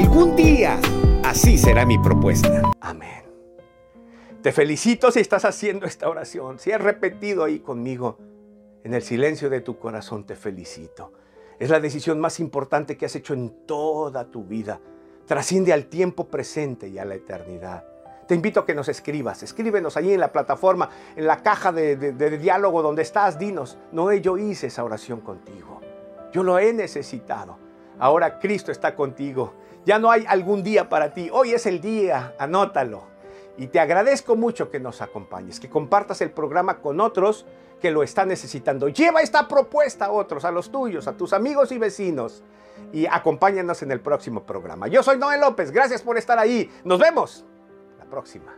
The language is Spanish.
Algún día, así será mi propuesta. Amén. Te felicito si estás haciendo esta oración, si has repetido ahí conmigo. En el silencio de tu corazón te felicito. Es la decisión más importante que has hecho en toda tu vida. Trasciende al tiempo presente y a la eternidad. Te invito a que nos escribas. Escríbenos allí en la plataforma, en la caja de, de diálogo donde estás. Dinos, no yo hice esa oración contigo. Yo lo he necesitado. Ahora Cristo está contigo. Ya no hay algún día para ti. Hoy es el día, anótalo. Y te agradezco mucho que nos acompañes, que compartas el programa con otros que lo están necesitando. Lleva esta propuesta a otros, a los tuyos, a tus amigos y vecinos. Y acompáñanos en el próximo programa. Yo soy Noel López. Gracias por estar ahí. Nos vemos la próxima.